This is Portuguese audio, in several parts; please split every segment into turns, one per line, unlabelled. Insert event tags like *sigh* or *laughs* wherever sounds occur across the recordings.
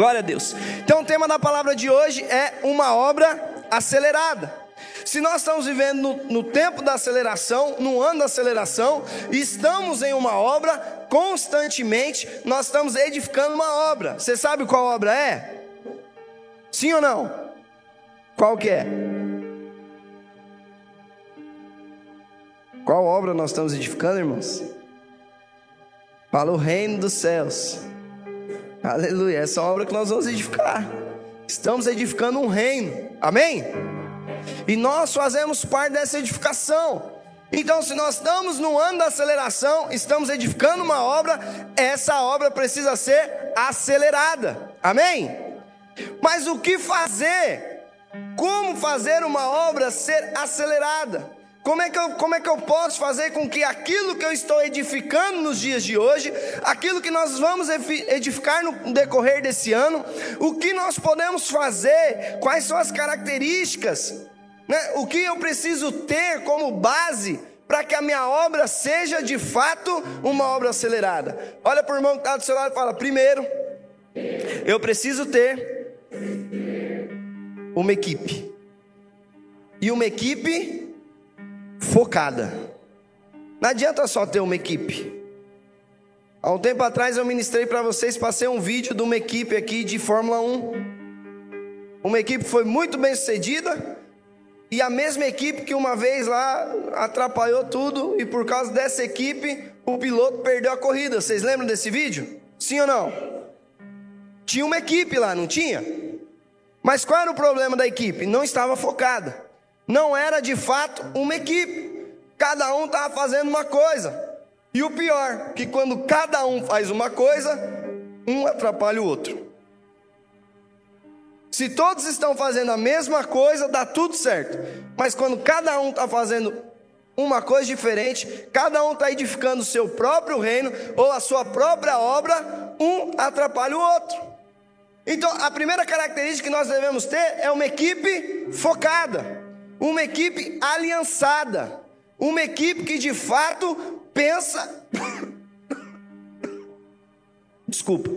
Glória a Deus. Então, o tema da palavra de hoje é uma obra acelerada. Se nós estamos vivendo no, no, tempo da aceleração, no ano da aceleração, estamos em uma obra, constantemente nós estamos edificando uma obra. Você sabe qual obra é? Sim ou não? Qual que é? Qual obra nós estamos edificando, irmãos? Para o reino dos céus. Aleluia. Essa obra que nós vamos edificar. Estamos edificando um reino. Amém? E nós fazemos parte dessa edificação. Então, se nós estamos no ano da aceleração, estamos edificando uma obra, essa obra precisa ser acelerada. Amém? Mas o que fazer? Como fazer uma obra ser acelerada? Como é, que eu, como é que eu posso fazer com que aquilo que eu estou edificando nos dias de hoje, aquilo que nós vamos edificar no decorrer desse ano, o que nós podemos fazer, quais são as características, né? o que eu preciso ter como base para que a minha obra seja de fato uma obra acelerada? Olha para o irmão que está do seu lado e fala: primeiro, eu preciso ter uma equipe. E uma equipe focada. Não adianta só ter uma equipe. Há um tempo atrás eu ministrei para vocês, passei um vídeo de uma equipe aqui de Fórmula 1. Uma equipe foi muito bem sucedida, e a mesma equipe que uma vez lá atrapalhou tudo, e por causa dessa equipe, o piloto perdeu a corrida. Vocês lembram desse vídeo? Sim ou não? Tinha uma equipe lá, não tinha? Mas qual era o problema da equipe? Não estava focada não era de fato uma equipe. Cada um estava fazendo uma coisa. E o pior, que quando cada um faz uma coisa, um atrapalha o outro. Se todos estão fazendo a mesma coisa, dá tudo certo. Mas quando cada um está fazendo uma coisa diferente, cada um está edificando o seu próprio reino ou a sua própria obra, um atrapalha o outro. Então, a primeira característica que nós devemos ter é uma equipe focada uma equipe aliançada, uma equipe que de fato pensa. *coughs* Desculpa.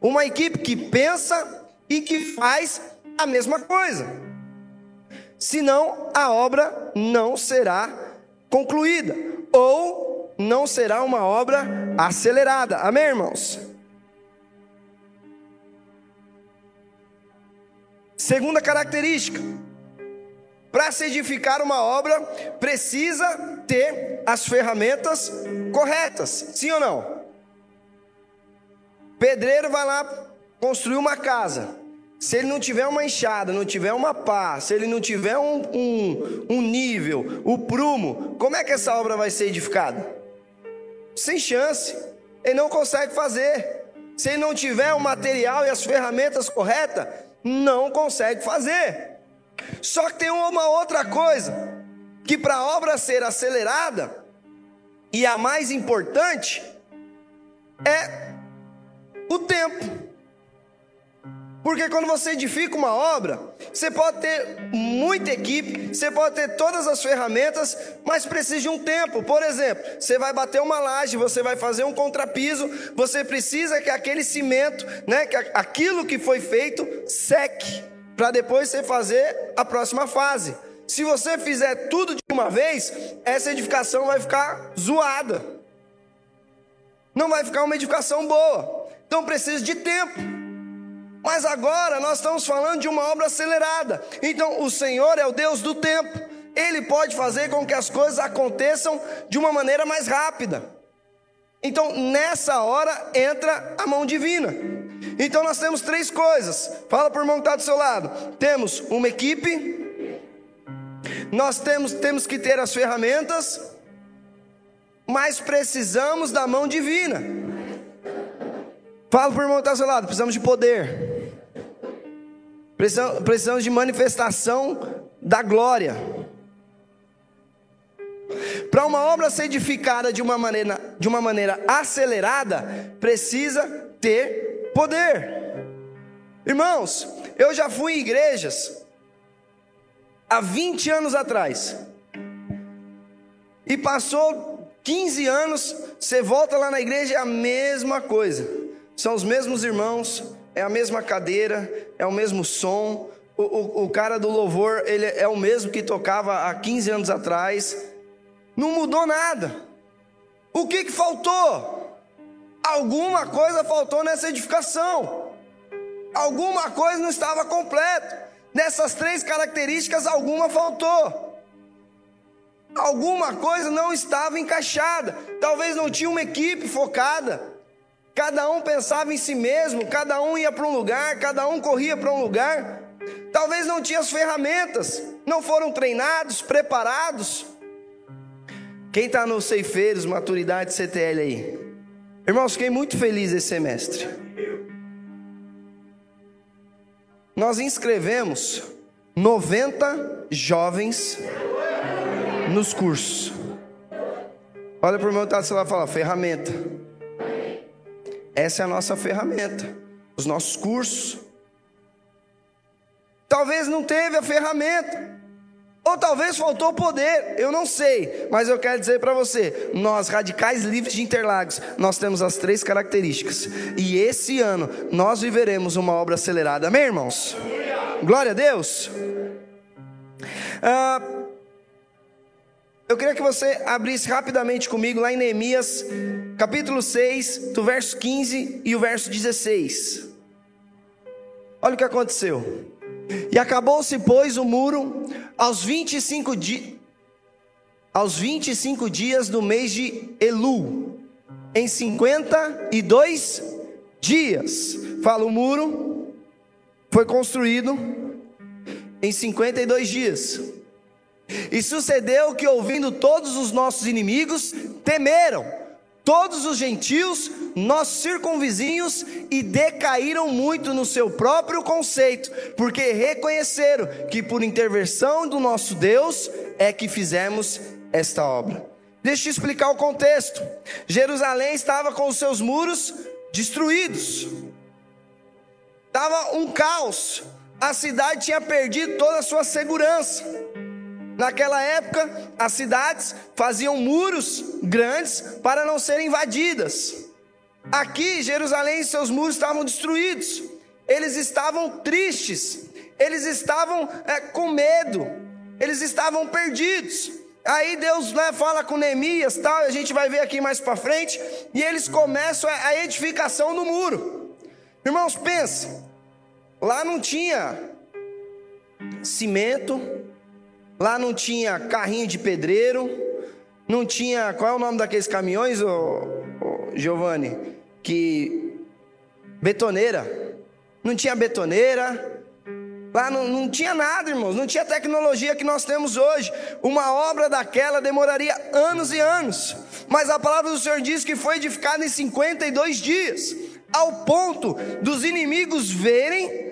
Uma equipe que pensa e que faz a mesma coisa. Senão a obra não será concluída ou não será uma obra acelerada. Amém, irmãos? Segunda característica para se edificar uma obra, precisa ter as ferramentas corretas, sim ou não? Pedreiro vai lá construir uma casa. Se ele não tiver uma enxada, não tiver uma pá, se ele não tiver um, um, um nível, o prumo, como é que essa obra vai ser edificada? Sem chance. Ele não consegue fazer. Se ele não tiver o material e as ferramentas corretas, não consegue fazer. Só que tem uma outra coisa, que para a obra ser acelerada, e a mais importante, é o tempo. Porque quando você edifica uma obra, você pode ter muita equipe, você pode ter todas as ferramentas, mas precisa de um tempo. Por exemplo, você vai bater uma laje, você vai fazer um contrapiso, você precisa que aquele cimento, né, que aquilo que foi feito seque para depois você fazer a próxima fase. Se você fizer tudo de uma vez, essa edificação vai ficar zoada. Não vai ficar uma edificação boa. Então precisa de tempo. Mas agora nós estamos falando de uma obra acelerada. Então o Senhor é o Deus do tempo. Ele pode fazer com que as coisas aconteçam de uma maneira mais rápida. Então nessa hora entra a mão divina. Então nós temos três coisas. Fala por irmão que está do seu lado. Temos uma equipe. Nós temos, temos que ter as ferramentas. Mas precisamos da mão divina. Fala por irmão que está do seu lado. Precisamos de poder. Precisamos, precisamos de manifestação da glória. Para uma obra ser edificada de uma maneira, de uma maneira acelerada, precisa ter poder. Irmãos, eu já fui em igrejas há 20 anos atrás. E passou 15 anos, você volta lá na igreja é a mesma coisa. São os mesmos irmãos, é a mesma cadeira, é o mesmo som. O, o, o cara do louvor, ele é o mesmo que tocava há 15 anos atrás. Não mudou nada. O que, que faltou? Alguma coisa faltou nessa edificação. Alguma coisa não estava completa. Nessas três características, alguma faltou. Alguma coisa não estava encaixada. Talvez não tinha uma equipe focada. Cada um pensava em si mesmo, cada um ia para um lugar, cada um corria para um lugar. Talvez não tinha as ferramentas, não foram treinados, preparados. Quem está nos ceifeiros, maturidade CTL aí? Irmãos, fiquei muito feliz esse semestre. Nós inscrevemos 90 jovens nos cursos. Olha para o meu tato lá e fala: ferramenta. Essa é a nossa ferramenta, os nossos cursos. Talvez não teve a ferramenta, ou talvez faltou poder, eu não sei, mas eu quero dizer para você: nós, radicais livres de Interlagos, nós temos as três características, e esse ano nós viveremos uma obra acelerada, amém, irmãos? Glória a Deus. Ah, eu queria que você abrisse rapidamente comigo lá em Neemias, capítulo 6, do verso 15 e o verso 16. Olha o que aconteceu. E acabou-se, pois, o muro aos 25 dias aos 25 dias do mês de Elu, em 52 dias. Fala, o muro foi construído em 52 dias. E sucedeu que, ouvindo todos os nossos inimigos, temeram todos os gentios, nossos circunvizinhos, e decaíram muito no seu próprio conceito, porque reconheceram que por intervenção do nosso Deus é que fizemos esta obra. Deixa eu explicar o contexto. Jerusalém estava com os seus muros destruídos, estava um caos, a cidade tinha perdido toda a sua segurança. Naquela época, as cidades faziam muros grandes para não serem invadidas. Aqui, Jerusalém e seus muros estavam destruídos. Eles estavam tristes. Eles estavam é, com medo. Eles estavam perdidos. Aí Deus né, fala com Neemias, tal, a gente vai ver aqui mais para frente, e eles começam a edificação do muro. Irmãos, pensa, lá não tinha cimento, Lá não tinha carrinho de pedreiro, não tinha. Qual é o nome daqueles caminhões, ô, ô, Giovanni? Que. Betoneira. Não tinha betoneira. Lá não, não tinha nada, irmãos. Não tinha tecnologia que nós temos hoje. Uma obra daquela demoraria anos e anos. Mas a palavra do Senhor diz que foi edificada em 52 dias. Ao ponto dos inimigos verem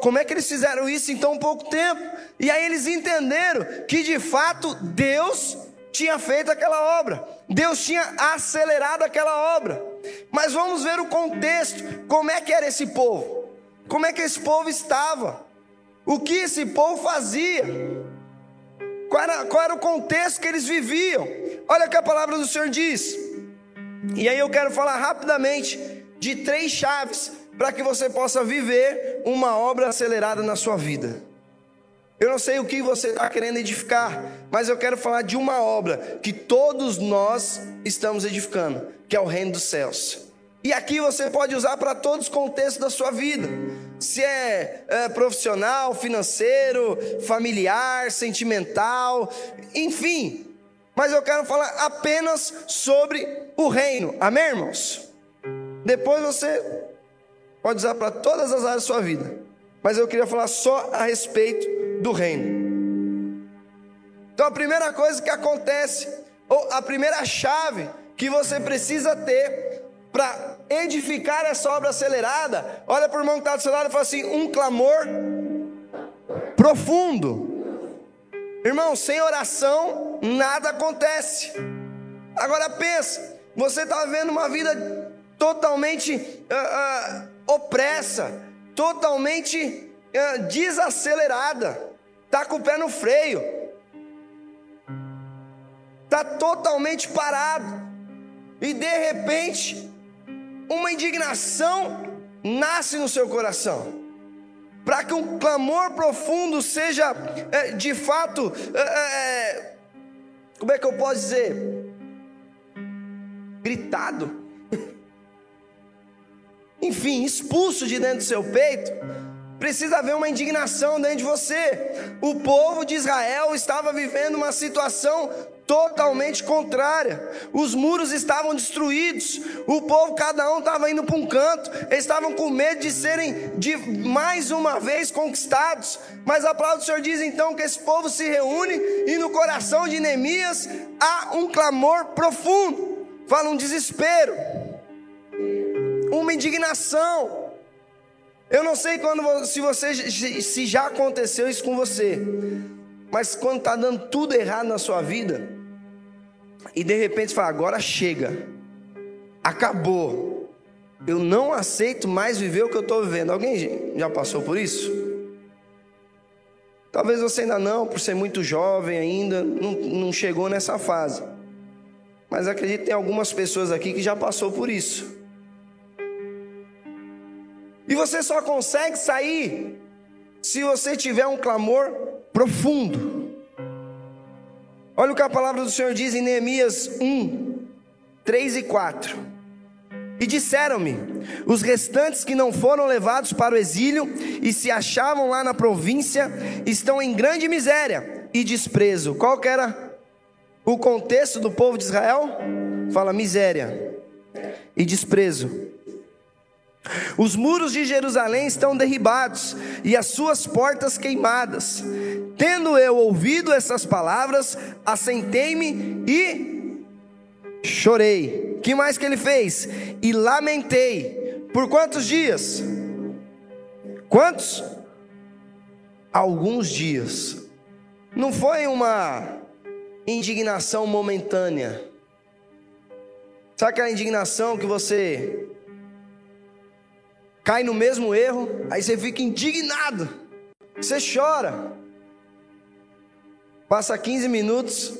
como é que eles fizeram isso em tão pouco tempo? E aí eles entenderam que de fato Deus tinha feito aquela obra, Deus tinha acelerado aquela obra. Mas vamos ver o contexto: como é que era esse povo? Como é que esse povo estava? O que esse povo fazia? Qual era, qual era o contexto que eles viviam? Olha o que a palavra do Senhor diz. E aí eu quero falar rapidamente de três chaves para que você possa viver uma obra acelerada na sua vida. Eu não sei o que você está querendo edificar, mas eu quero falar de uma obra que todos nós estamos edificando, que é o reino dos céus. E aqui você pode usar para todos os contextos da sua vida. Se é, é profissional, financeiro, familiar, sentimental, enfim. Mas eu quero falar apenas sobre o reino. Amém, irmãos? Depois você pode usar para todas as áreas da sua vida. Mas eu queria falar só a respeito do reino. Então a primeira coisa que acontece, ou a primeira chave que você precisa ter para edificar essa obra acelerada, olha para o irmão que está do seu lado e fala assim: um clamor profundo. Irmão, sem oração nada acontece. Agora pensa, você está vivendo uma vida totalmente uh, uh, opressa, totalmente uh, desacelerada, está com o pé no freio, está totalmente parado, e de repente, uma indignação nasce no seu coração. Para que um clamor profundo seja é, de fato, é, é, como é que eu posso dizer? Gritado. *laughs* Enfim, expulso de dentro do seu peito Precisa haver uma indignação dentro de você. O povo de Israel estava vivendo uma situação totalmente contrária. Os muros estavam destruídos. O povo, cada um estava indo para um canto. Eles estavam com medo de serem de mais uma vez conquistados. Mas a palavra do Senhor diz então que esse povo se reúne e no coração de Neemias há um clamor profundo. Fala um desespero, uma indignação. Eu não sei quando se você se já aconteceu isso com você, mas quando está dando tudo errado na sua vida e de repente fala agora chega, acabou, eu não aceito mais viver o que eu estou vivendo. Alguém já passou por isso? Talvez você ainda não, por ser muito jovem ainda, não, não chegou nessa fase. Mas acredito que tem algumas pessoas aqui que já passou por isso. E você só consegue sair se você tiver um clamor profundo. Olha o que a palavra do Senhor diz em Neemias 1, 3 e 4. E disseram-me: os restantes que não foram levados para o exílio e se achavam lá na província estão em grande miséria e desprezo. Qual que era o contexto do povo de Israel? Fala miséria e desprezo. Os muros de Jerusalém estão derribados e as suas portas queimadas. Tendo eu ouvido essas palavras, assentei-me e chorei. Que mais que ele fez? E lamentei. Por quantos dias? Quantos? Alguns dias. Não foi uma indignação momentânea. Sabe aquela indignação que você cai no mesmo erro, aí você fica indignado, você chora. Passa 15 minutos,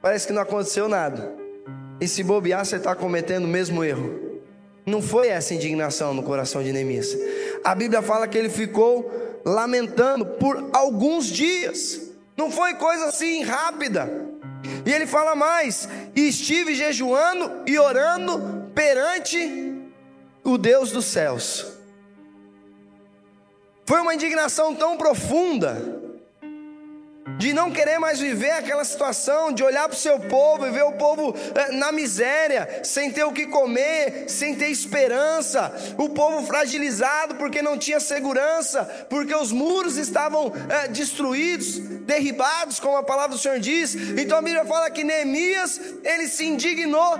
parece que não aconteceu nada. E se bobear, você está cometendo o mesmo erro. Não foi essa indignação no coração de Neemias. A Bíblia fala que ele ficou lamentando por alguns dias. Não foi coisa assim rápida. E ele fala mais: estive jejuando e orando perante o Deus dos céus. Foi uma indignação tão profunda de não querer mais viver aquela situação, de olhar para o seu povo e ver o povo eh, na miséria, sem ter o que comer, sem ter esperança, o povo fragilizado porque não tinha segurança, porque os muros estavam eh, destruídos, derribados, como a palavra do Senhor diz. Então a Bíblia fala que Neemias ele se indignou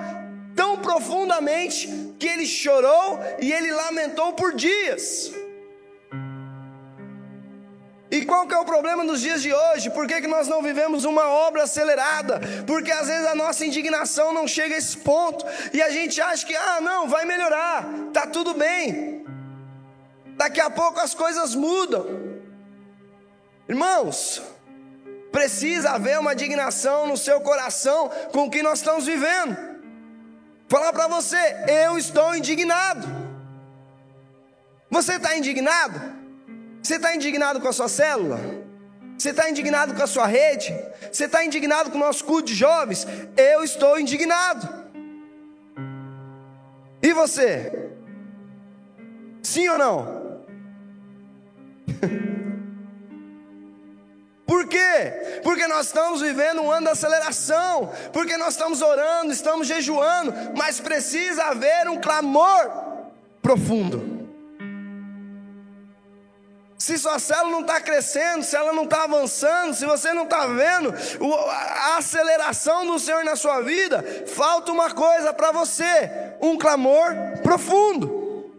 tão profundamente que ele chorou e ele lamentou por dias. E qual que é o problema nos dias de hoje? Por que, que nós não vivemos uma obra acelerada? Porque às vezes a nossa indignação não chega a esse ponto e a gente acha que, ah, não, vai melhorar, tá tudo bem. Daqui a pouco as coisas mudam. Irmãos, precisa haver uma indignação no seu coração com o que nós estamos vivendo. Falar para você, eu estou indignado. Você está indignado? Você está indignado com a sua célula? Você está indignado com a sua rede? Você está indignado com o nosso culto de jovens? Eu estou indignado. E você? Sim ou não? *laughs* Por quê? Porque nós estamos vivendo um ano de aceleração, porque nós estamos orando, estamos jejuando, mas precisa haver um clamor profundo. Se sua célula não está crescendo, se ela não está avançando, se você não está vendo a aceleração do Senhor na sua vida, falta uma coisa para você: um clamor profundo.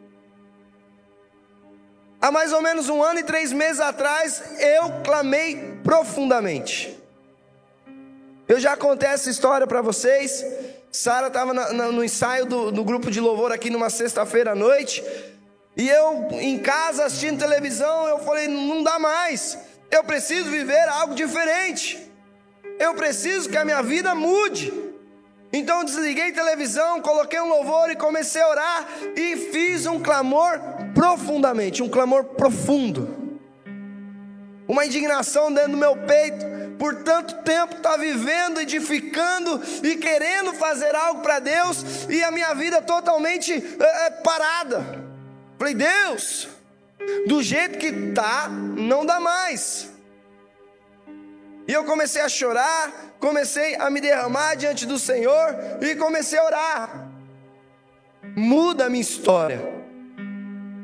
Há mais ou menos um ano e três meses atrás, eu clamei profundamente. Eu já contei essa história para vocês. Sara estava no ensaio do, do grupo de louvor aqui numa sexta-feira à noite. E eu em casa assistindo televisão, eu falei, não dá mais. Eu preciso viver algo diferente. Eu preciso que a minha vida mude. Então desliguei televisão, coloquei um louvor e comecei a orar e fiz um clamor profundamente, um clamor profundo. Uma indignação dentro do meu peito, por tanto tempo estar tá vivendo, edificando e querendo fazer algo para Deus e a minha vida totalmente é, é, parada. Falei, Deus, do jeito que tá, não dá mais. E eu comecei a chorar, comecei a me derramar diante do Senhor e comecei a orar. Muda a minha história,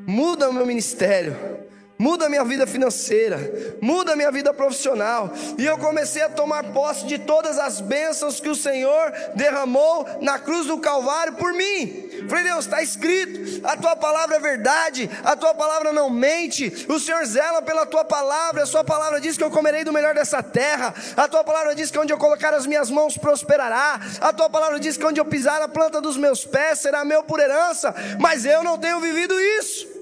muda o meu ministério muda minha vida financeira, muda minha vida profissional. E eu comecei a tomar posse de todas as bênçãos que o Senhor derramou na cruz do Calvário por mim. Falei, Deus, está escrito, a tua palavra é verdade, a tua palavra não mente, o Senhor zela pela tua palavra, a sua palavra diz que eu comerei do melhor dessa terra, a tua palavra diz que onde eu colocar as minhas mãos prosperará, a tua palavra diz que onde eu pisar a planta dos meus pés será meu por herança, mas eu não tenho vivido isso.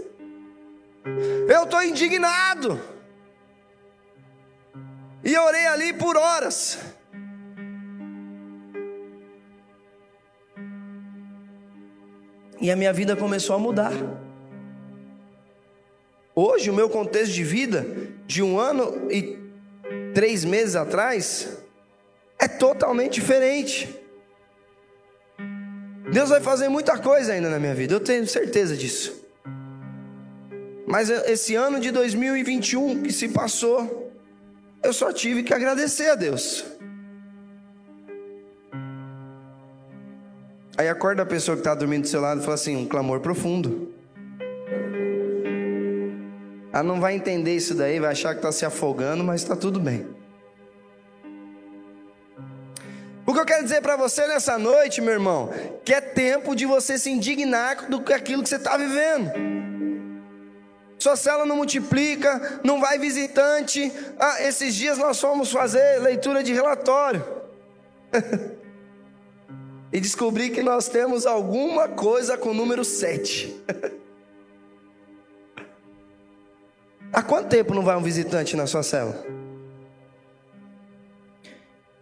Eu estou indignado. E orei ali por horas. E a minha vida começou a mudar. Hoje, o meu contexto de vida, de um ano e três meses atrás, é totalmente diferente. Deus vai fazer muita coisa ainda na minha vida, eu tenho certeza disso. Mas esse ano de 2021 que se passou, eu só tive que agradecer a Deus. Aí acorda a pessoa que está dormindo do seu lado e fala assim: um clamor profundo. Ela não vai entender isso daí, vai achar que está se afogando, mas está tudo bem. O que eu quero dizer para você nessa noite, meu irmão, que é tempo de você se indignar do que aquilo que você está vivendo. Sua célula não multiplica, não vai visitante. Ah, esses dias nós fomos fazer leitura de relatório. *laughs* e descobri que nós temos alguma coisa com o número 7. *laughs* Há quanto tempo não vai um visitante na sua célula?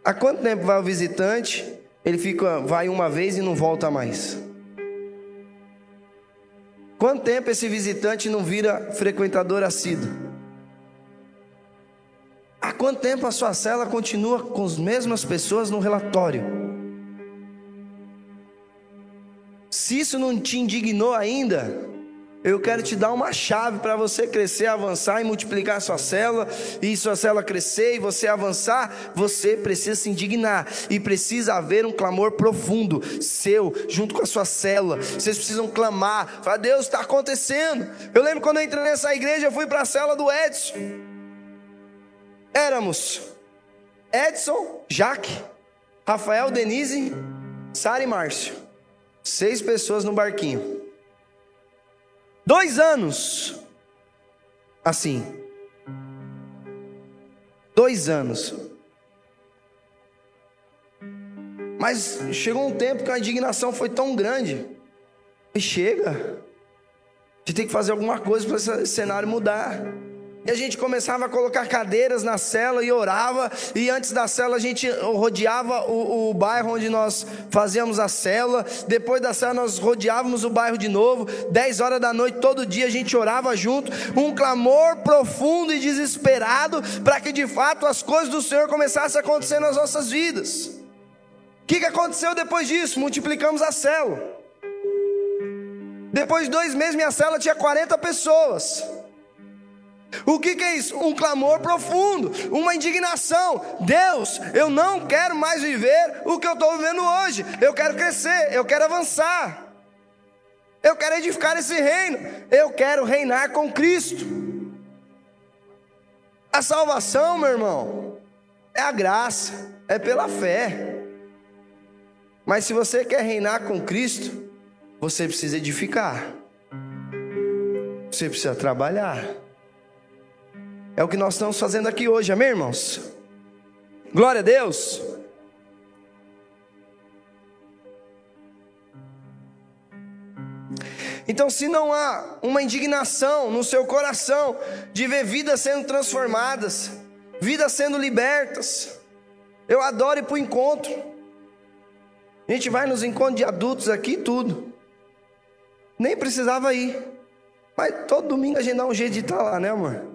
Há quanto tempo vai o visitante? Ele fica, vai uma vez e não volta mais. Quanto tempo esse visitante não vira frequentador assíduo? Há quanto tempo a sua cela continua com as mesmas pessoas no relatório? Se isso não te indignou ainda, eu quero te dar uma chave para você crescer, avançar e multiplicar sua célula, e sua célula crescer e você avançar, você precisa se indignar e precisa haver um clamor profundo seu, junto com a sua célula. Vocês precisam clamar, falar: Deus está acontecendo. Eu lembro quando eu entrei nessa igreja, eu fui para a célula do Edson. Éramos Edson, Jaque, Rafael, Denise, Sara e Márcio. Seis pessoas no barquinho. Dois anos. Assim. Dois anos. Mas chegou um tempo que a indignação foi tão grande. E chega. A gente tem que fazer alguma coisa para esse cenário mudar. E a gente começava a colocar cadeiras na cela e orava. E antes da cela a gente rodeava o, o, bairro onde nós fazíamos a cela. Depois da cela nós rodeávamos o bairro de novo. Dez horas da noite todo dia a gente orava junto. Um clamor profundo e desesperado para que de fato as coisas do Senhor começassem a acontecer nas nossas vidas. O que, que aconteceu depois disso? Multiplicamos a cela. Depois de dois meses minha cela tinha 40 pessoas. O que, que, é isso? Um clamor profundo, uma indignação. Deus, eu não quero mais viver o que eu estou vivendo hoje. Eu quero crescer, eu quero avançar. Eu quero edificar esse reino. Eu quero reinar com Cristo. A salvação, meu irmão, é a graça, é pela fé. Mas se você quer reinar com Cristo, você precisa edificar. Você precisa trabalhar. É o que nós estamos fazendo aqui hoje, amém, irmãos? Glória a Deus. Então, se não há uma indignação no seu coração de ver vidas sendo transformadas, vidas sendo libertas, eu adoro ir para o encontro. A gente vai nos encontros de adultos aqui tudo. Nem precisava ir. Mas todo domingo a gente dá um jeito de estar lá, né, amor?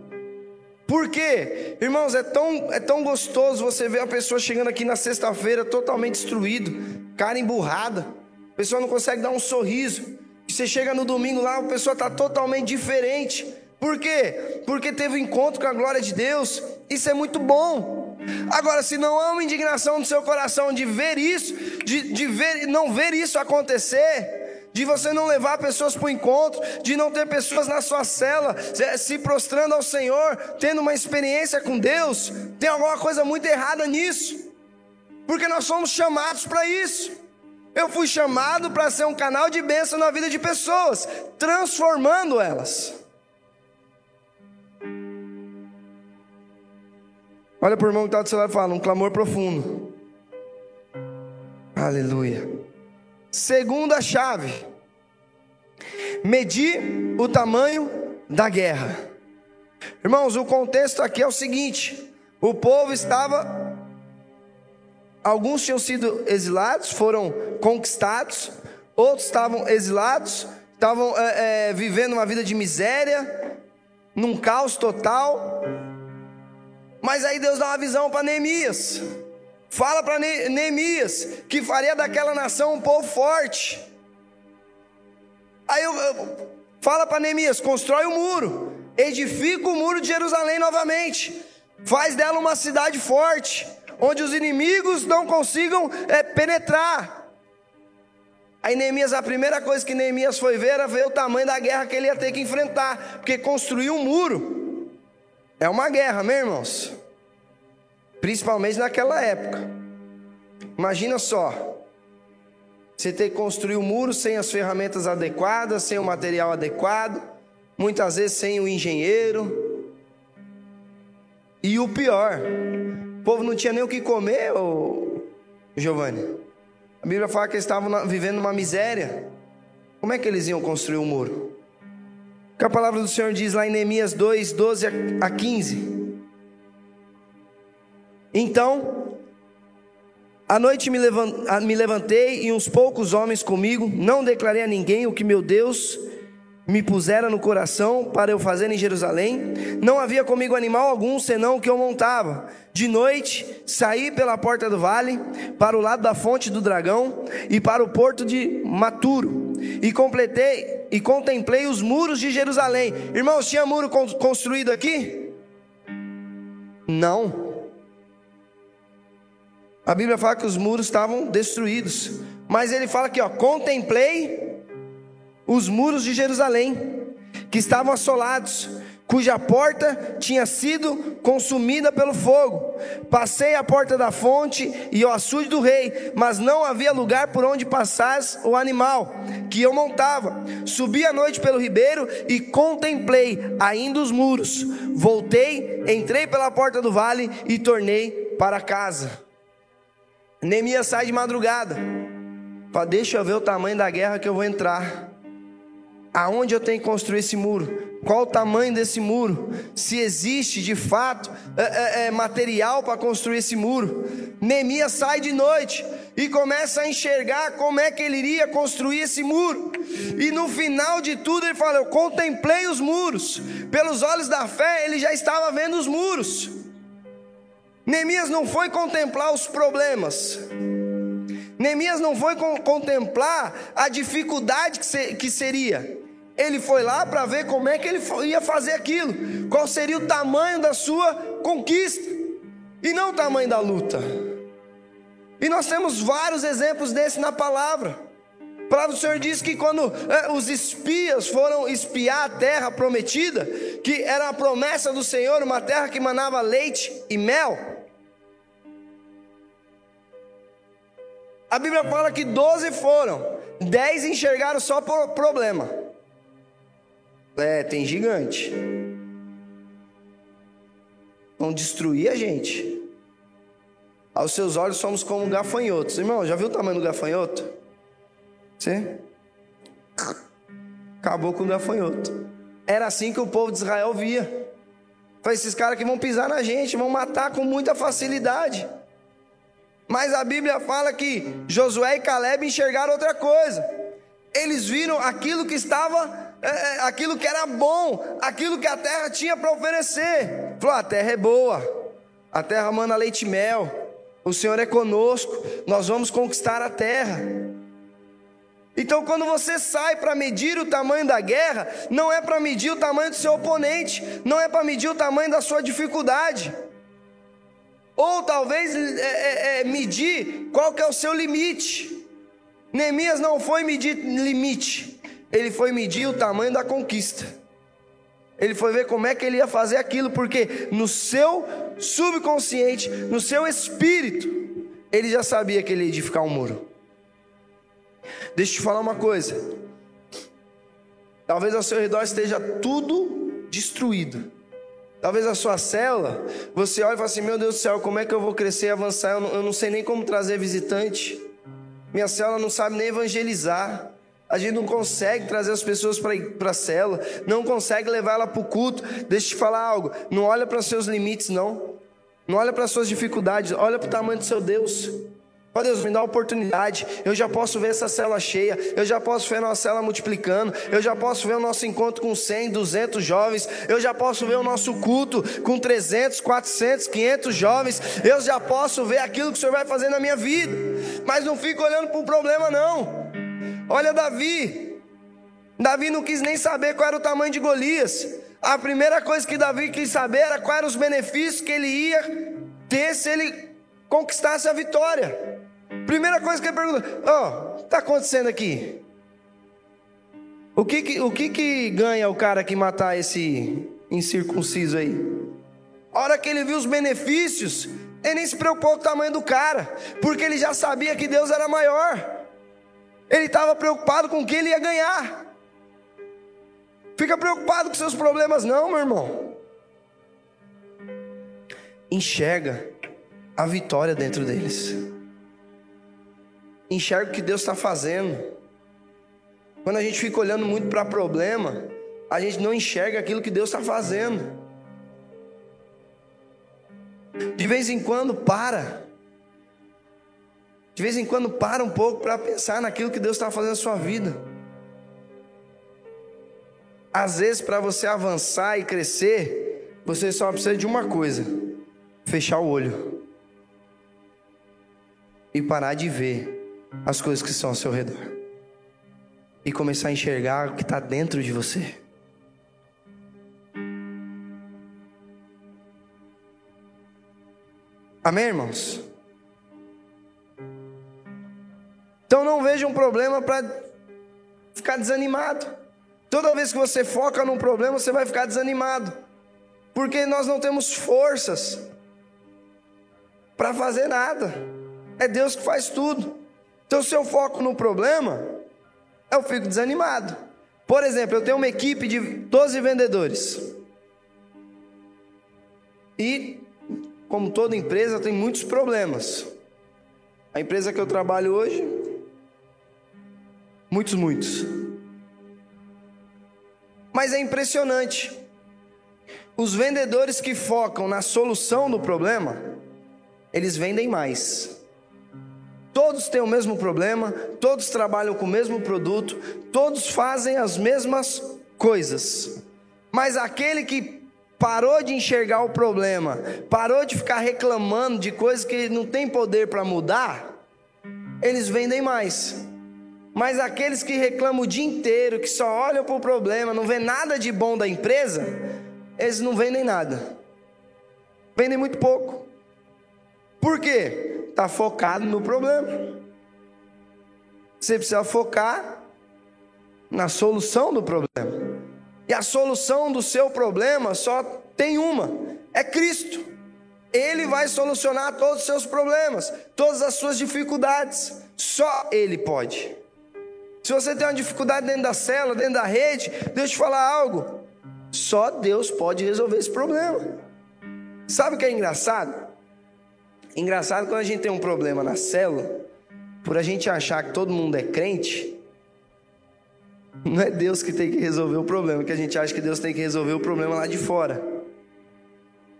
Por quê? Irmãos, é tão, é tão gostoso você ver a pessoa chegando aqui na sexta-feira totalmente destruído, cara emburrada. A pessoa não consegue dar um sorriso. Você chega no domingo lá, a pessoa está totalmente diferente. Por quê? Porque teve um encontro com a glória de Deus. Isso é muito bom. Agora, se não há uma indignação no seu coração de ver isso, de, de ver, não ver isso acontecer, de você não levar pessoas para o encontro, de não ter pessoas na sua cela se prostrando ao Senhor, tendo uma experiência com Deus, tem alguma coisa muito errada nisso, porque nós somos chamados para isso. Eu fui chamado para ser um canal de bênção na vida de pessoas, transformando elas. Olha para o irmão que está do seu lado e fala: um clamor profundo. Aleluia. Segunda chave: medir o tamanho da guerra. Irmãos, o contexto aqui é o seguinte: o povo estava Alguns tinham sido exilados, foram conquistados, outros estavam exilados, estavam é, é, vivendo uma vida de miséria, num caos total. Mas aí Deus dá uma visão para Neemias. Fala para Neemias que faria daquela nação um povo forte. Aí eu, eu fala para Neemias: constrói o um muro, edifica o muro de Jerusalém novamente, faz dela uma cidade forte onde os inimigos não consigam é, penetrar. Aí Neemias, a primeira coisa que Neemias foi ver era ver o tamanho da guerra que ele ia ter que enfrentar, porque construir um muro é uma guerra, meus irmãos, principalmente naquela época. Imagina só, você ter que construir um muro sem as ferramentas adequadas, sem o material adequado, muitas vezes sem o engenheiro. E o pior, povo não tinha nem o que comer, Giovanni. A Bíblia fala que eles estavam vivendo uma miséria. Como é que eles iam construir um muro? O que a palavra do Senhor diz lá em Neemias 2, 12 a 15. Então, à noite me levantei e uns poucos homens comigo, não declarei a ninguém o que meu Deus me pusera no coração para eu fazer em Jerusalém. Não havia comigo animal algum senão o que eu montava. De noite saí pela porta do vale para o lado da fonte do dragão e para o porto de Maturo e completei e contemplei os muros de Jerusalém. Irmãos, tinha muro construído aqui? Não. A Bíblia fala que os muros estavam destruídos, mas ele fala aqui, ó, contemplei os muros de Jerusalém, que estavam assolados, cuja porta tinha sido consumida pelo fogo. Passei a porta da fonte e o açude do rei, mas não havia lugar por onde passasse o animal que eu montava. Subi à noite pelo ribeiro e contemplei ainda os muros. Voltei, entrei pela porta do vale e tornei para casa. Neemias sai de madrugada. Para deixa eu ver o tamanho da guerra que eu vou entrar aonde eu tenho que construir esse muro, qual o tamanho desse muro, se existe de fato é, é, é, material para construir esse muro. Neemias sai de noite e começa a enxergar como é que ele iria construir esse muro. E no final de tudo ele fala: Eu contemplei os muros, pelos olhos da fé ele já estava vendo os muros. Neemias não foi contemplar os problemas. Neemias não foi contemplar a dificuldade que seria. Ele foi lá para ver como é que ele ia fazer aquilo, qual seria o tamanho da sua conquista, e não o tamanho da luta. E nós temos vários exemplos desse na palavra. A palavra do Senhor diz que quando é, os espias foram espiar a terra prometida, que era a promessa do Senhor, uma terra que manava leite e mel. A Bíblia fala que doze foram, dez enxergaram só problema. É, tem gigante. Vão destruir a gente. Aos seus olhos somos como gafanhotos. Irmão, já viu o tamanho do gafanhoto? Você? Acabou com o gafanhoto. Era assim que o povo de Israel via. Foi esses caras que vão pisar na gente, vão matar com muita facilidade. Mas a Bíblia fala que Josué e Caleb enxergaram outra coisa. Eles viram aquilo que estava, é, é aquilo que era bom, aquilo que a terra tinha para oferecer. Falou: a terra é boa, a terra manda leite e mel, o Senhor é conosco, nós vamos conquistar a terra. Então, quando você sai para medir o tamanho da guerra, não é para medir o tamanho do seu oponente, não é para medir o tamanho da sua dificuldade, ou talvez é, é, é, medir qual que é o seu limite. Neemias não foi medir limite, ele foi medir o tamanho da conquista. Ele foi ver como é que ele ia fazer aquilo, porque no seu subconsciente, no seu espírito, ele já sabia que ele ia edificar um muro. Deixa eu te falar uma coisa. Talvez ao seu redor esteja tudo destruído. Talvez a sua célula, você olha e fala assim: Meu Deus do céu, como é que eu vou crescer e avançar? Eu não, eu não sei nem como trazer visitante. Minha célula não sabe nem evangelizar. A gente não consegue trazer as pessoas para a célula, não consegue levar ela para o culto. Deixa eu te falar algo: não olha para os seus limites, não. Não olha para as suas dificuldades, olha para o tamanho do seu Deus. Ó Deus, me dá oportunidade. Eu já posso ver essa cela cheia. Eu já posso ver a nossa cela multiplicando. Eu já posso ver o nosso encontro com 100, 200 jovens. Eu já posso ver o nosso culto com 300, 400, 500 jovens. Eu já posso ver aquilo que o Senhor vai fazer na minha vida. Mas não fico olhando para o problema, não. Olha Davi. Davi não quis nem saber qual era o tamanho de Golias. A primeira coisa que Davi quis saber era quais eram os benefícios que ele ia ter se ele conquistasse a vitória. Primeira coisa que ele pergunta: Ó, oh, o que está acontecendo aqui? O que que, o que que ganha o cara que matar esse incircunciso aí? A hora que ele viu os benefícios, ele nem se preocupou com o tamanho do cara, porque ele já sabia que Deus era maior. Ele estava preocupado com o que ele ia ganhar. Fica preocupado com seus problemas, não, meu irmão. Enxerga a vitória dentro deles enxerga o que Deus está fazendo. Quando a gente fica olhando muito para problema, a gente não enxerga aquilo que Deus está fazendo. De vez em quando para. De vez em quando para um pouco para pensar naquilo que Deus está fazendo na sua vida. Às vezes, para você avançar e crescer, você só precisa de uma coisa: fechar o olho e parar de ver as coisas que estão ao seu redor e começar a enxergar o que está dentro de você. Amém, irmãos? Então não veja um problema para ficar desanimado. Toda vez que você foca num problema, você vai ficar desanimado. Porque nós não temos forças para fazer nada. É Deus que faz tudo. Então, se eu foco no problema, eu fico desanimado. Por exemplo, eu tenho uma equipe de 12 vendedores. E, como toda empresa, tem muitos problemas. A empresa que eu trabalho hoje, muitos, muitos. Mas é impressionante. Os vendedores que focam na solução do problema, eles vendem mais. Todos têm o mesmo problema, todos trabalham com o mesmo produto, todos fazem as mesmas coisas. Mas aquele que parou de enxergar o problema, parou de ficar reclamando de coisas que não tem poder para mudar, eles vendem mais. Mas aqueles que reclamam o dia inteiro, que só olham para o problema, não vê nada de bom da empresa, eles não vendem nada. Vendem muito pouco. Por quê? Está focado no problema. Você precisa focar na solução do problema. E a solução do seu problema só tem uma: é Cristo. Ele vai solucionar todos os seus problemas, todas as suas dificuldades. Só Ele pode. Se você tem uma dificuldade dentro da cela, dentro da rede, deixa eu te falar algo. Só Deus pode resolver esse problema. Sabe o que é engraçado? Engraçado quando a gente tem um problema na célula, por a gente achar que todo mundo é crente, não é Deus que tem que resolver o problema, que a gente acha que Deus tem que resolver o problema lá de fora.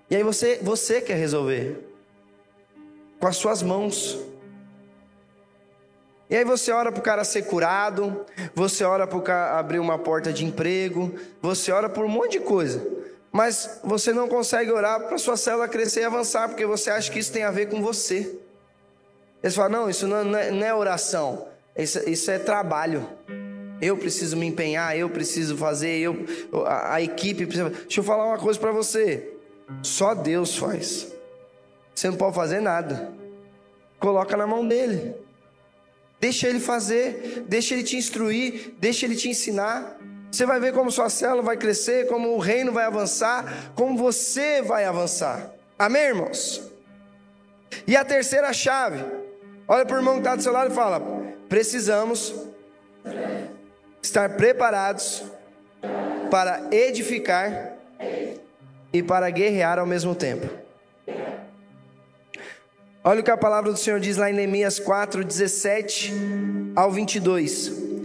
E aí você, você quer resolver. com as suas mãos. E aí você ora para o cara ser curado, você ora para abrir uma porta de emprego, você ora por um monte de coisa. Mas você não consegue orar para sua célula crescer e avançar, porque você acha que isso tem a ver com você. Eles falam, não, isso não é, não é oração, isso, isso, é trabalho. Eu preciso me empenhar, eu preciso fazer, eu, a, a equipe precisa. Deixa eu falar uma coisa para você. Só Deus faz. Você não pode fazer nada. Coloca na mão dele. Deixa ele fazer, deixa ele te instruir, deixa ele te ensinar. Você vai ver como sua célula vai crescer, como o reino vai avançar, como você vai avançar. Amém, irmãos? E a terceira chave. Olha para o irmão que está do seu lado e fala: precisamos estar preparados para edificar e para guerrear ao mesmo tempo. Olha o que a palavra do Senhor diz lá em Neemias 4, 17 ao 22.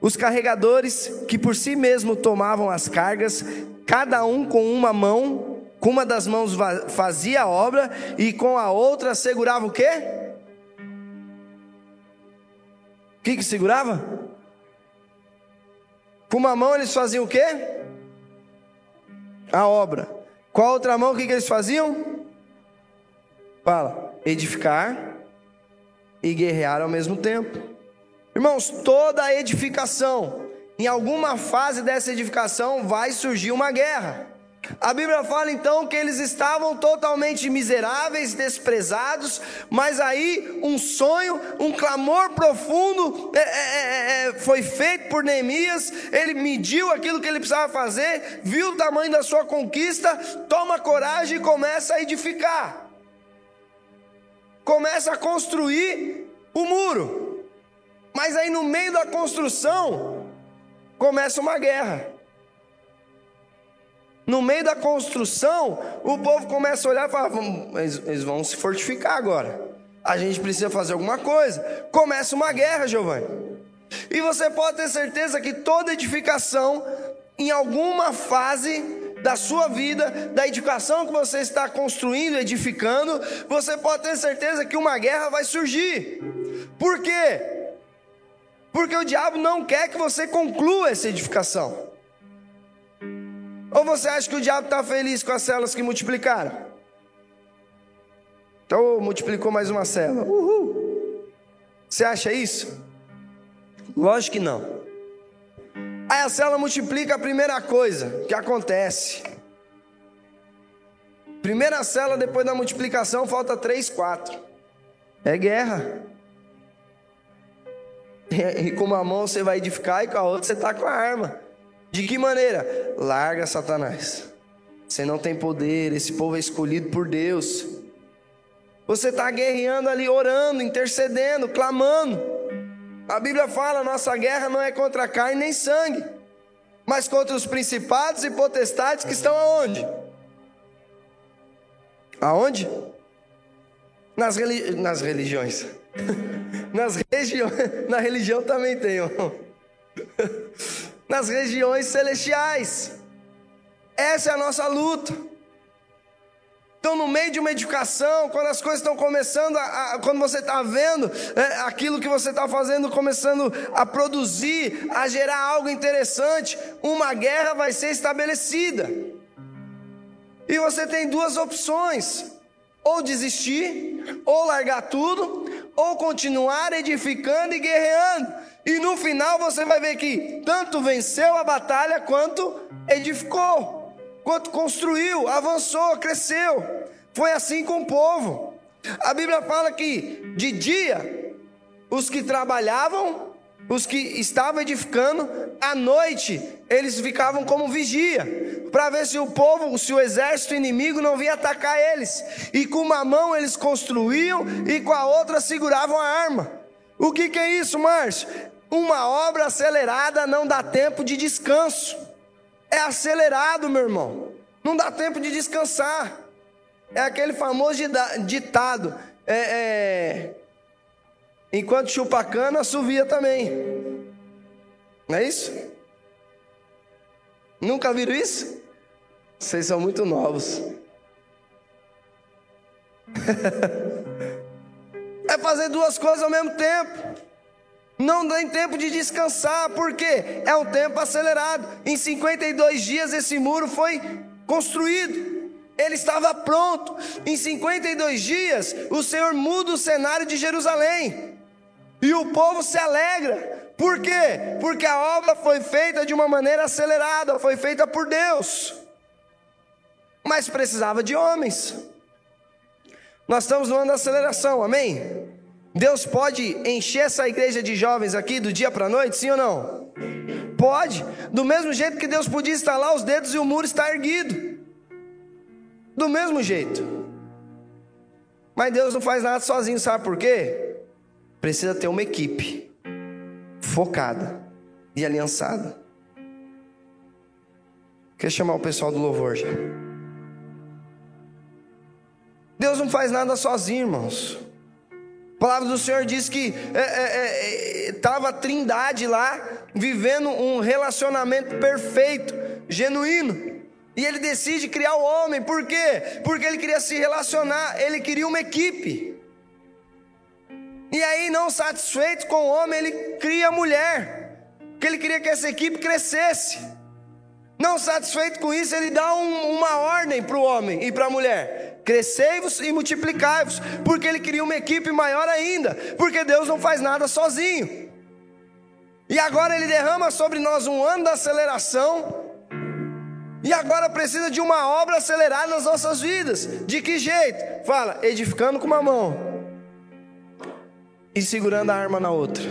Os carregadores que por si mesmo tomavam as cargas, cada um com uma mão, com uma das mãos fazia a obra e com a outra segurava o quê? O que que segurava? Com uma mão eles faziam o quê? A obra. Com a outra mão o que, que eles faziam? Fala, edificar e guerrear ao mesmo tempo. Irmãos, toda edificação, em alguma fase dessa edificação vai surgir uma guerra. A Bíblia fala então que eles estavam totalmente miseráveis, desprezados, mas aí um sonho, um clamor profundo é, é, é, é foi feito por Neemias. Ele mediu aquilo que ele precisava fazer, viu o tamanho da sua conquista, toma coragem e começa a edificar começa a construir o muro. Mas aí no meio da construção começa uma guerra. No meio da construção, o povo começa a olhar e fala: eles vão se fortificar agora. A gente precisa fazer alguma coisa. Começa uma guerra, Giovanni. E você pode ter certeza que toda edificação, em alguma fase, da sua vida, da edificação que você está construindo, edificando, você pode ter certeza que uma guerra vai surgir. Por quê? Porque o diabo não quer que você conclua essa edificação. Ou você acha que o diabo está feliz com as células que multiplicaram? Então multiplicou mais uma célula. Uhul. Você acha isso? Lógico que não. Aí a célula multiplica a primeira coisa que acontece. Primeira célula depois da multiplicação falta três, quatro. É guerra. *laughs* E com uma mão você vai edificar e com a outra você está com a arma. De que maneira? Larga Satanás. Você não tem poder, esse povo é escolhido por Deus. Você está guerreando ali, orando, intercedendo, clamando. A Bíblia fala: nossa guerra não é contra carne nem sangue, mas contra os principados e potestades que estão aonde? Aonde? Nas, religi nas religiões. *laughs* nas regiões. *laughs* Na religião também tem. *laughs* nas regiões celestiais. Essa é a nossa luta. Então, no meio de uma edificação, quando as coisas estão começando, a, a, quando você está vendo é, aquilo que você está fazendo começando a produzir, a gerar algo interessante, uma guerra vai ser estabelecida. E você tem duas opções: ou desistir, ou largar tudo, ou continuar edificando e guerreando. E no final você vai ver que tanto venceu a batalha quanto edificou quanto construiu, avançou, cresceu. Foi assim com o povo. A Bíblia fala que de dia os que trabalhavam, os que estavam edificando, à noite eles ficavam como vigia, para ver se o povo, se o exército inimigo não vinha atacar eles. E com uma mão eles construíam e com a outra seguravam a arma. O que, que é isso, Márcio? Uma obra acelerada não dá tempo de descanso. É acelerado, meu irmão. Não dá tempo de descansar. É aquele famoso ditado: é, é, enquanto chupa cana, assovia também. Não é isso? Nunca viram isso? Vocês são muito novos. *laughs* é fazer duas coisas ao mesmo tempo. Não tem tempo de descansar, porque é um tempo acelerado. Em 52 dias esse muro foi construído. Ele estava pronto. Em 52 dias, o Senhor muda o cenário de Jerusalém. E o povo se alegra. Por quê? Porque a obra foi feita de uma maneira acelerada, foi feita por Deus. Mas precisava de homens. Nós estamos no ano da aceleração, amém? Deus pode encher essa igreja de jovens aqui do dia para a noite, sim ou não? Pode. Do mesmo jeito que Deus podia instalar os dedos e o muro está erguido. Do mesmo jeito. Mas Deus não faz nada sozinho, sabe por quê? Precisa ter uma equipe focada e aliançada. Quer chamar o pessoal do louvor já? Deus não faz nada sozinho, irmãos. A palavra do Senhor diz que estava é, é, é, a trindade lá, vivendo um relacionamento perfeito, genuíno. E ele decide criar o homem, por quê? Porque ele queria se relacionar, ele queria uma equipe. E aí, não satisfeito com o homem, ele cria a mulher, porque ele queria que essa equipe crescesse. Não satisfeito com isso, ele dá um, uma ordem para o homem e para a mulher: crescei-vos e multiplicai-vos, porque ele queria uma equipe maior ainda, porque Deus não faz nada sozinho. E agora ele derrama sobre nós um ano da aceleração, e agora precisa de uma obra acelerada nas nossas vidas. De que jeito? Fala, edificando com uma mão e segurando a arma na outra.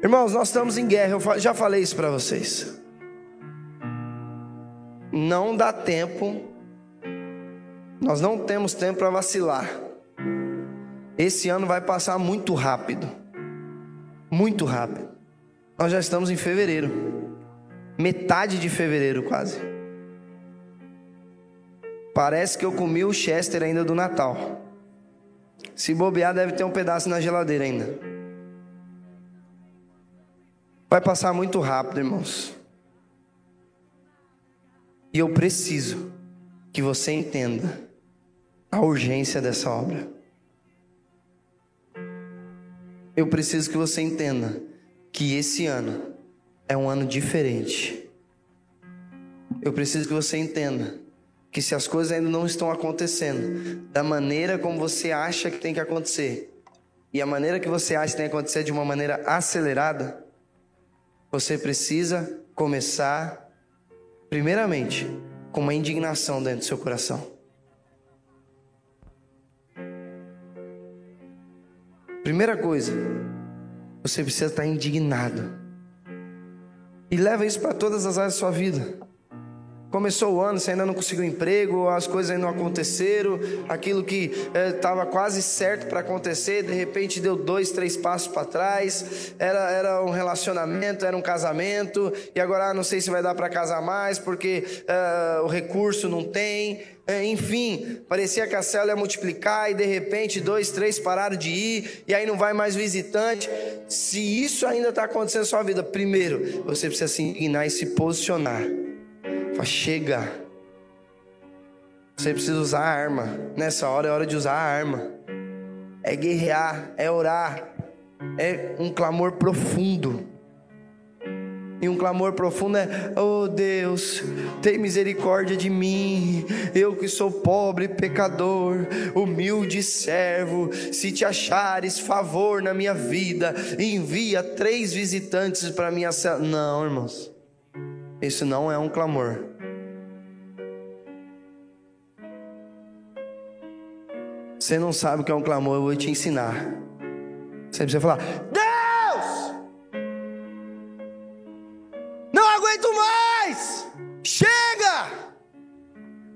Irmãos, nós estamos em guerra, eu já falei isso para vocês não dá tempo, nós não temos tempo para vacilar. Esse ano vai passar muito rápido, muito rápido. Nós já estamos em fevereiro, metade de fevereiro quase. Parece que eu comi o Chester ainda do Natal. Se bobear, deve ter um pedaço na geladeira ainda. Vai passar muito rápido, irmãos. E eu preciso que você entenda a urgência dessa obra. Eu preciso que você entenda que esse ano é um ano diferente. Eu preciso que você entenda que se as coisas ainda não estão acontecendo da maneira como você acha que tem que acontecer, e a maneira que você acha que tem que acontecer de uma maneira acelerada, você precisa começar Primeiramente, com uma indignação dentro do seu coração. Primeira coisa, você precisa estar indignado. E leva isso para todas as áreas da sua vida. Começou o ano, você ainda não conseguiu emprego, as coisas ainda não aconteceram, aquilo que estava é, quase certo para acontecer, de repente deu dois, três passos para trás. Era, era um relacionamento, era um casamento, e agora ah, não sei se vai dar para casar mais porque é, o recurso não tem. É, enfim, parecia que a célula ia multiplicar e de repente dois, três pararam de ir, e aí não vai mais visitante. Se isso ainda está acontecendo na sua vida, primeiro você precisa se indignar e se posicionar. Fala, chega. Você precisa usar a arma. Nessa hora é hora de usar a arma. É guerrear, é orar. É um clamor profundo. E um clamor profundo é: Oh Deus, tem misericórdia de mim, eu que sou pobre, pecador, humilde servo. Se te achares favor na minha vida, envia três visitantes para minha. Não, irmãos. Isso não é um clamor. Você não sabe o que é um clamor, eu vou te ensinar. Você precisa falar: Deus! Não aguento mais! Chega!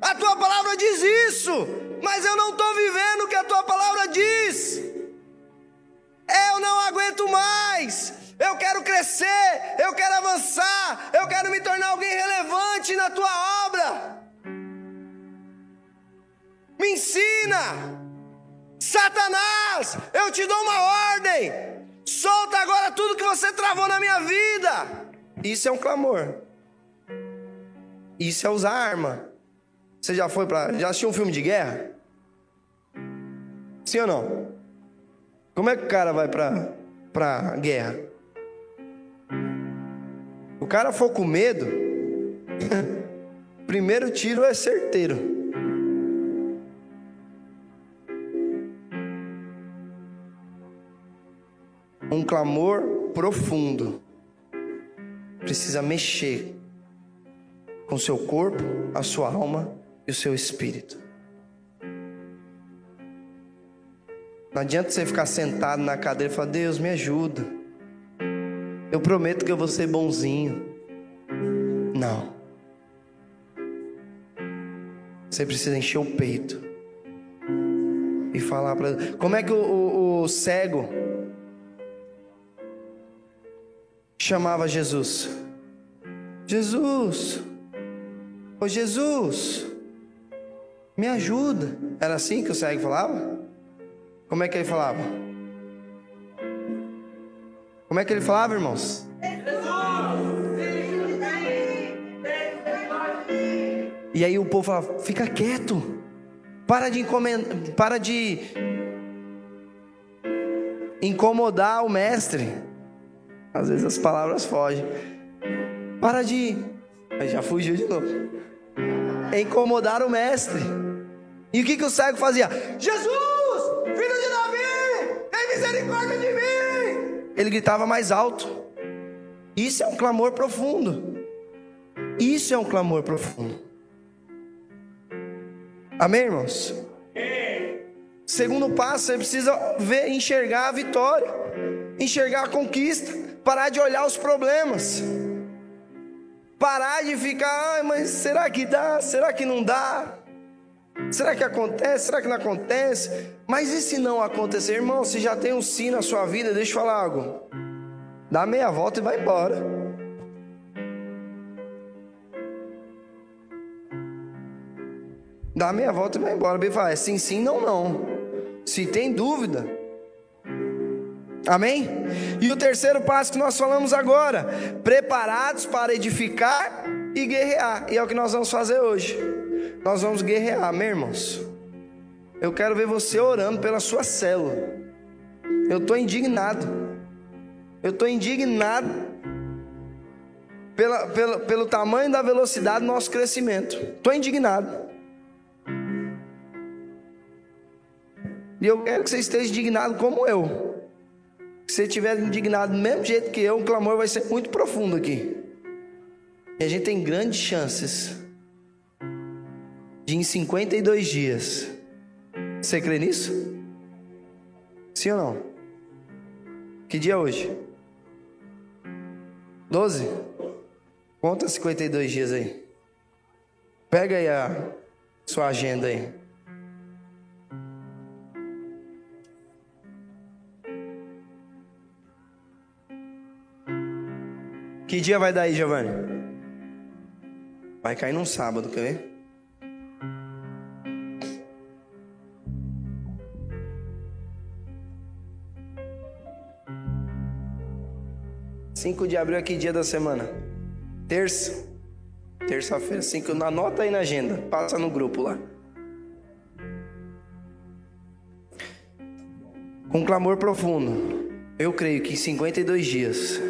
A tua palavra diz isso, mas eu não estou vivendo o que a tua palavra diz. Eu não aguento mais eu quero crescer, eu quero avançar, eu quero me tornar alguém relevante na tua obra. Me ensina, Satanás, eu te dou uma ordem, solta agora tudo que você travou na minha vida. Isso é um clamor, isso é usar arma. Você já foi para. Já assistiu um filme de guerra? Sim ou não? Como é que o cara vai para para guerra? O cara for com medo, *laughs* primeiro tiro é certeiro. Um clamor profundo precisa mexer com seu corpo, a sua alma e o seu espírito. Não adianta você ficar sentado na cadeira e falar: Deus, me ajuda. Eu prometo que eu vou ser bonzinho. Não. Você precisa encher o peito e falar para. Como é que o, o, o cego chamava Jesus? Jesus, ô Jesus, me ajuda. Era assim que o cego falava? Como é que ele falava? Como é que ele falava, irmãos? E aí o povo falava: fica quieto, para de, para de incomodar o mestre. Às vezes as palavras fogem. Para de. Já fugiu de novo. Incomodar o mestre. E o que, que o cego fazia? Jesus, misericórdia de mim. Ele gritava mais alto. Isso é um clamor profundo. Isso é um clamor profundo. Amém, irmãos? Segundo passo, você precisa ver, enxergar a vitória, enxergar a conquista, parar de olhar os problemas. Parar de ficar, ah, mas será que dá? Será que não dá? Será que acontece? Será que não acontece? Mas e se não acontecer, irmão? Se já tem um sim na sua vida, deixa eu falar algo. Dá meia volta e vai embora. Dá meia volta e vai embora. Bem, fala, é sim, sim, não, não. Se tem dúvida, Amém? E o terceiro passo que nós falamos agora: preparados para edificar e guerrear. E é o que nós vamos fazer hoje. Nós vamos guerrear, amém, irmãos? Eu quero ver você orando pela sua célula. Eu estou indignado. Eu estou indignado pela, pela, pelo tamanho da velocidade do nosso crescimento. Estou indignado. E eu quero que você esteja indignado como eu. Se você estiver indignado do mesmo jeito que eu, o clamor vai ser muito profundo aqui. E a gente tem grandes chances de em 52 dias. Você crê nisso? Sim ou não? Que dia é hoje? 12? Conta 52 dias aí. Pega aí a sua agenda aí. Que dia vai dar aí, Giovanni? Vai cair num sábado, quer ver? Cinco de abril é que dia da semana? Terça. Terça-feira, cinco. Anota aí na agenda. Passa no grupo lá. Com clamor profundo. Eu creio que em 52 dias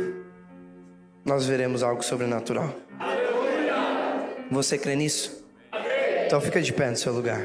nós veremos algo sobrenatural. Você crê nisso? Então fica de pé no seu lugar.